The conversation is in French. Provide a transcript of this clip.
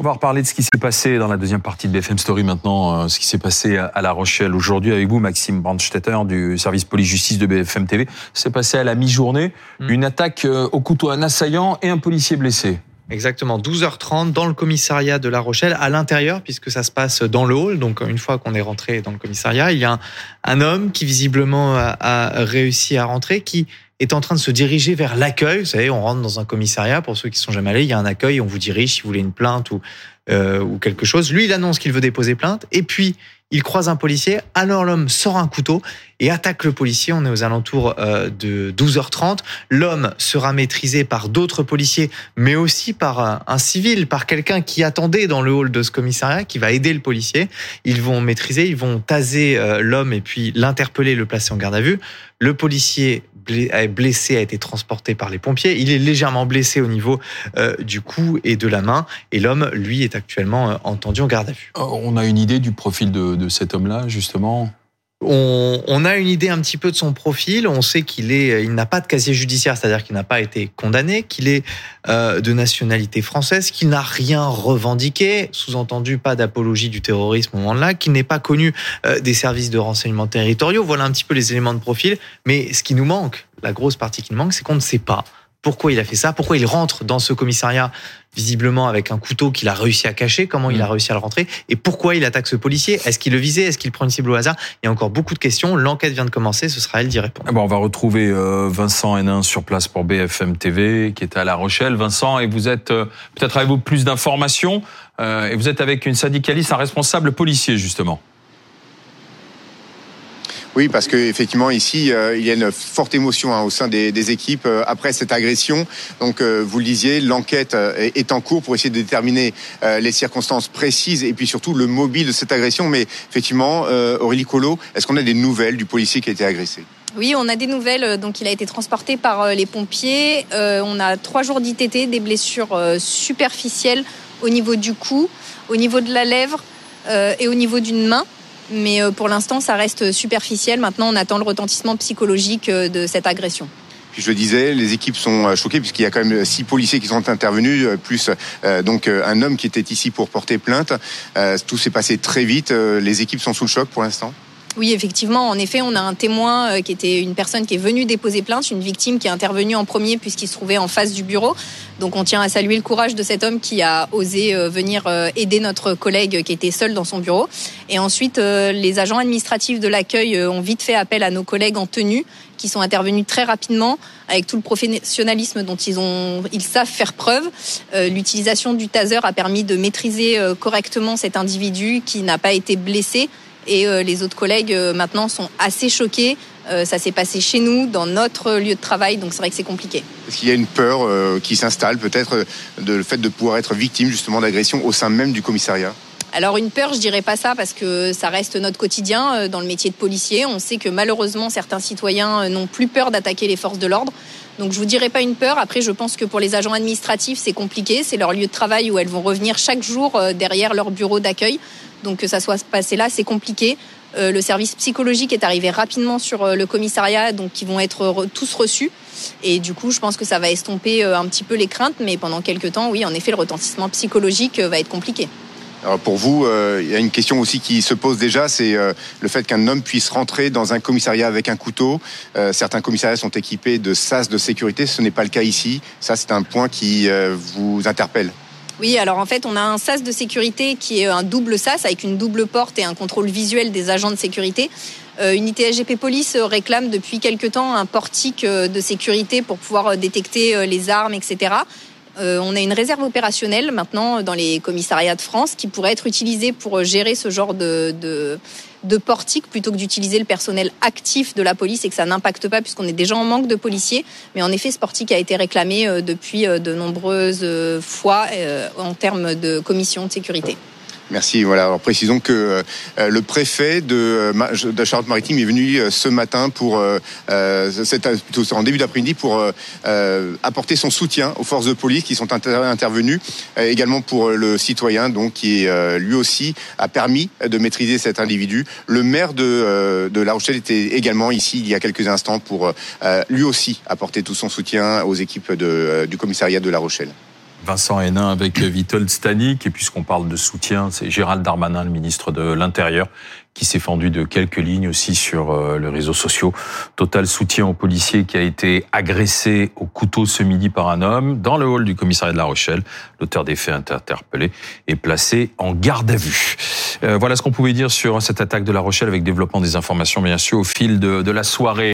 On va reparler de ce qui s'est passé dans la deuxième partie de BFM Story maintenant, euh, ce qui s'est passé à La Rochelle aujourd'hui avec vous, Maxime Brandstetter du service police-justice de BFM TV. C'est passé à la mi-journée, hmm. une attaque euh, au couteau, un assaillant et un policier blessé. Exactement, 12h30 dans le commissariat de La Rochelle, à l'intérieur, puisque ça se passe dans le hall. Donc une fois qu'on est rentré dans le commissariat, il y a un, homme qui visiblement a, réussi à rentrer, qui est en train de se diriger vers l'accueil. Vous savez, on rentre dans un commissariat, pour ceux qui sont jamais allés, il y a un accueil, on vous dirige si vous voulez une plainte ou, euh, ou quelque chose. Lui, il annonce qu'il veut déposer plainte, et puis il croise un policier, alors l'homme sort un couteau et attaque le policier. On est aux alentours euh, de 12h30. L'homme sera maîtrisé par d'autres policiers, mais aussi par un civil, par quelqu'un qui attendait dans le hall de ce commissariat, qui va aider le policier. Ils vont maîtriser, ils vont taser euh, l'homme et puis l'interpeller, le placer en garde à vue. Le policier blessé a été transporté par les pompiers. Il est légèrement blessé au niveau euh, du cou et de la main. Et l'homme, lui, est actuellement entendu en garde à vue. On a une idée du profil de cet homme-là, justement? On, a une idée un petit peu de son profil. On sait qu'il est, n'a pas de casier judiciaire, c'est-à-dire qu'il n'a pas été condamné, qu'il est euh, de nationalité française, qu'il n'a rien revendiqué, sous-entendu pas d'apologie du terrorisme au moment-là, qu'il n'est pas connu euh, des services de renseignement territoriaux. Voilà un petit peu les éléments de profil. Mais ce qui nous manque, la grosse partie qui nous manque, c'est qu'on ne sait pas pourquoi il a fait ça, pourquoi il rentre dans ce commissariat visiblement avec un couteau qu'il a réussi à cacher, comment il a mm. réussi à le rentrer et pourquoi il attaque ce policier. Est-ce qu'il le visait Est-ce qu'il prend une cible au hasard? Il y a encore beaucoup de questions. L'enquête vient de commencer, ce sera elle d'y répondre. Ah bon, on va retrouver euh, Vincent Hénin sur place pour BFM TV qui était à La Rochelle. Vincent, et vous êtes euh, peut-être avec vous plus d'informations euh, et vous êtes avec une syndicaliste, un responsable policier justement. Oui, parce qu'effectivement, ici, euh, il y a une forte émotion hein, au sein des, équipes euh, après cette agression. Donc, euh, vous le disiez, l'enquête est en cours pour essayer de déterminer les circonstances précises et puis surtout le mobile de cette agression. Mais effectivement, Aurélie Colo, est-ce qu'on a des nouvelles du policier qui a été agressé? Oui, on a des nouvelles. Donc, il a été transporté par les pompiers. on a trois jours d'ITT, des blessures superficielles au niveau du cou, au niveau de la lèvre et au niveau d'une main. Mais euh, pour l'instant, ça reste superficiel. Maintenant, on attend le retentissement psychologique euh, de cette agression. Puis je le disais, les équipes sont euh, choquées puisqu'il y a quand même six policiers qui sont intervenus, plus donc un homme qui était ici pour porter plainte. tout s'est passé très vite. Les équipes sont sous le choc pour l'instant. Oui, effectivement. En effet, on a un témoin euh, qui était une personne qui est venue déposer plainte, une victime qui est intervenue en premier puisqu'il se trouvait en face du bureau. Donc on tient à saluer le courage de cet homme qui a osé euh, venir euh, aider notre collègue qui était seul dans son bureau. Et ensuite, les agents administratifs de l'accueil ont vite fait appel à nos collègues en tenue qui sont intervenus très rapidement avec tout le professionnalisme dont ils ont ils savent faire preuve. L'utilisation du taser a permis de maîtriser correctement cet individu qui n'a pas été blessé et euh, les autres collègues euh, maintenant sont assez choqués. Euh, ça s'est passé chez nous, dans notre lieu de travail, donc c'est vrai que c'est compliqué. Est-ce qu'il y a une peur qui s'installe peut-être de le fait de pouvoir être victime justement d'agression au sein même du commissariat? Alors une peur, je dirais pas ça parce que ça reste notre quotidien dans le métier de policier. On sait que malheureusement certains citoyens n'ont plus peur d'attaquer les forces de l'ordre. Donc je vous dirais pas une peur. Après, je pense que pour les agents administratifs, c'est compliqué. C'est leur lieu de travail où elles vont revenir chaque jour derrière leur bureau d'accueil. Donc que ça soit passé là, c'est compliqué. Euh, le service psychologique est arrivé rapidement sur euh, le commissariat, donc ils vont être tous reçus. Et du coup, je pense que ça va estomper euh, un petit peu les craintes, mais pendant quelques temps, oui, en effet, le retentissement psychologique va être compliqué. Alors pour vous, il y a une question aussi qui se pose déjà, c'est le fait qu'un homme puisse rentrer dans un commissariat avec un couteau. certains commissariats sont équipés de sas de sécurité, ce n'est pas le cas ici. Ça, c'est un point qui vous interpelle. Oui, alors en fait, on a un sas de sécurité qui est un double sas avec une double porte et un contrôle visuel des agents de sécurité. Euh, Unité SGP Police réclame depuis quelque temps un portique euh, de sécurité pour pouvoir euh, détecter les armes, etc. on a une réserve opérationnelle maintenant dans les commissariats de France qui pourrait être utilisée pour gérer ce genre de portique plutôt que d'utiliser le personnel actif de la police et que ça n'impacte pas puisqu'on est déjà en manque de policiers. Mais en effet, ce portique a été réclamé euh, depuis euh, de nombreuses euh, fois en termes de commission de sécurité. Merci. Voilà. Alors précisons que euh, le préfet de, euh, de Charente-Maritime est venu euh, ce matin pour plutôt en début d'après-midi pour apporter son soutien aux forces de police qui sont intervenues, également pour le citoyen donc qui lui aussi a permis de maîtriser cet individu. Le maire de, de La Rochelle était également ici il y a quelques instants pour lui aussi apporter tout son soutien aux équipes de, du commissariat de La Rochelle. Vincent Hénin avec Vitold Stanik. Et puisqu'on parle de soutien, c'est Gérald Darmanin, le ministre de l'Intérieur, qui s'est fendu de quelques lignes aussi sur euh, les réseaux sociaux. Total soutien au policier qui a été agressé au couteau ce midi par un homme dans le hall du commissariat de La Rochelle. L'auteur des faits interpellé est placé en garde à vue. Euh, voilà ce qu'on pouvait dire sur cette attaque de La Rochelle avec développement des informations bien sûr au fil de, de la soirée.